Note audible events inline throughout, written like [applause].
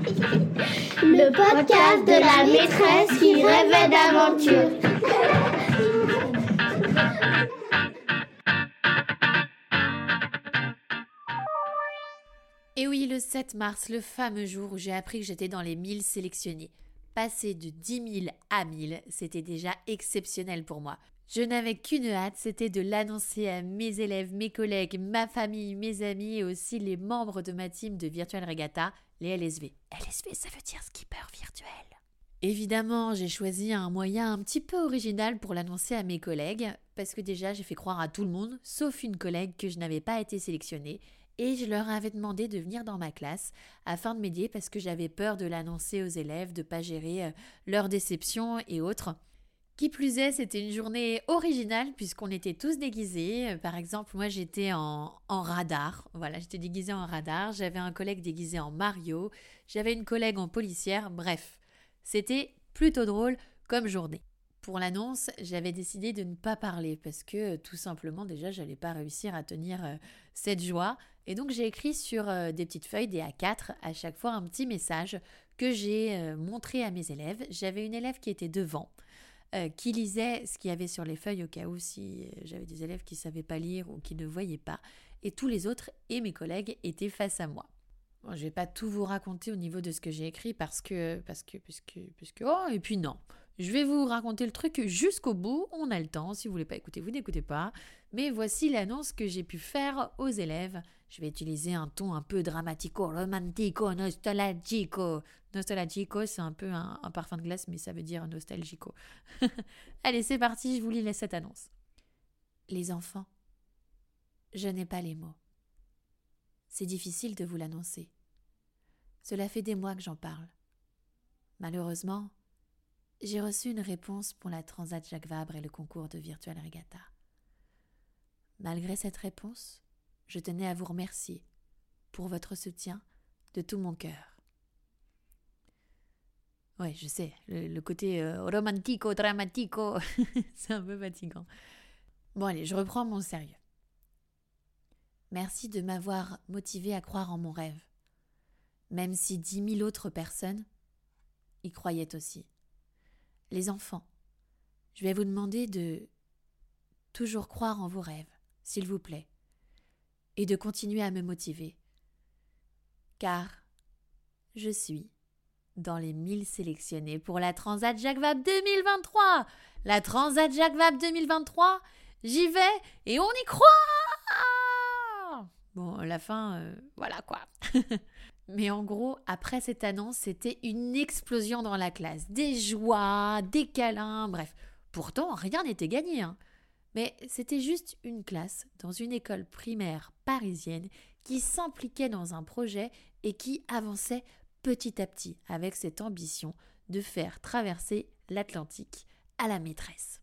[laughs] Le podcast de la maîtresse qui rêvait d'aventure. Et oui, le 7 mars, le fameux jour où j'ai appris que j'étais dans les 1000 sélectionnés. Passer de 10 000 à 1000, c'était déjà exceptionnel pour moi. Je n'avais qu'une hâte, c'était de l'annoncer à mes élèves, mes collègues, ma famille, mes amis et aussi les membres de ma team de Virtual Regatta, les LSV. LSV, ça veut dire skipper virtuel. Évidemment, j'ai choisi un moyen un petit peu original pour l'annoncer à mes collègues, parce que déjà j'ai fait croire à tout le monde, sauf une collègue que je n'avais pas été sélectionnée, et je leur avais demandé de venir dans ma classe afin de m'aider parce que j'avais peur de l'annoncer aux élèves, de pas gérer euh, leur déception et autres. Qui plus est, c'était une journée originale puisqu'on était tous déguisés. Par exemple, moi j'étais en, radar. Voilà, j'étais déguisée en radar. J'avais un collègue déguisé en Mario. J'avais une collègue en policière. Bref, c'était plutôt drôle comme journée. Pour l'annonce, j'avais décidé de ne pas parler parce que tout simplement déjà j'allais pas réussir à tenir euh, cette joie et donc j'ai écrit sur euh, des petites feuilles des A4 à chaque fois un petit message que j'ai euh, montré à mes élèves. J'avais une élève qui était devant euh, qui lisait ce qu'il y avait sur les feuilles au cas où si euh, j'avais des élèves qui ne savaient pas lire ou qui ne voyaient pas. Et tous les autres et mes collègues étaient face à moi. Bon, je vais pas tout vous raconter au niveau de ce que j'ai écrit parce que, parce que, puisque, puisque, oh, et puis non. Je vais vous raconter le truc jusqu'au bout. On a le temps. Si vous voulez pas écouter, vous n'écoutez pas. Mais voici l'annonce que j'ai pu faire aux élèves. Je vais utiliser un ton un peu dramatico, romantico, nostalgico. Nostalgico, c'est un peu un, parfum de glace, mais ça veut dire nostalgico. [laughs] Allez, c'est parti, je vous lis cette annonce. Les enfants, je n'ai pas les mots. C'est difficile de vous l'annoncer. Cela fait des mois que j'en parle. Malheureusement, j'ai reçu une réponse pour la Transat Jacques Vabre et le concours de Virtual Regatta. Malgré cette réponse, je tenais à vous remercier pour votre soutien de tout mon cœur. Ouais, je sais, le, côté euh, romantico, dramatico, [laughs] c'est un peu fatigant. Bon, allez, je reprends mon sérieux. Merci de m'avoir motivé à croire en mon rêve, même si dix mille autres personnes y croyaient aussi. Les enfants, je vais vous demander de toujours croire en vos rêves, s'il vous plaît et de continuer à me motiver. Car je suis dans les 1000 sélectionnés pour la Transat Jacques Vabre 2023. La Transat Jacques Vabre 2023, j'y vais et on y croit Bon, la fin, euh, voilà quoi. [laughs] Mais en gros, après cette annonce, c'était une explosion dans la classe. Des joies, des câlins, bref. Pourtant, rien n'était gagné. Hein. Mais c'était juste une classe dans une école primaire parisienne qui s'impliquait dans un projet et qui avançait petit à petit avec cette ambition de faire traverser l'Atlantique à la maîtresse.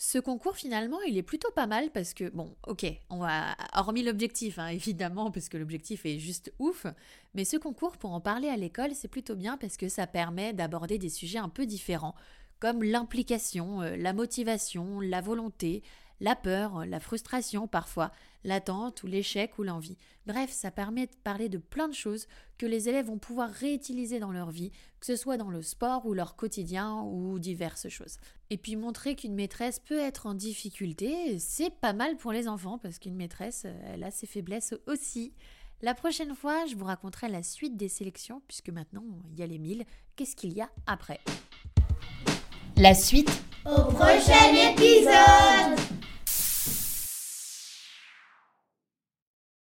Ce concours finalement il est plutôt pas mal parce que bon ok on va hormis l'objectif hein, [laughs] évidemment parce que l'objectif est juste ouf mais ce concours pour en parler à l'école c'est plutôt bien parce que ça permet d'aborder des sujets un peu différents comme l'implication, euh, la motivation, la volonté, la peur, la frustration parfois, l'attente ou l'échec ou l'envie. Bref, ça permet de parler de plein de choses que les élèves vont pouvoir réutiliser dans leur vie, que ce soit dans le sport ou leur quotidien ou diverses choses. Et puis montrer qu'une maîtresse peut être en difficulté, c'est pas mal pour les enfants parce qu'une maîtresse, elle a ses faiblesses aussi. La prochaine fois, je vous raconterai la suite des sélections, puisque maintenant il y a les 1000. Qu'est-ce qu'il y a après? La suite au prochain épisode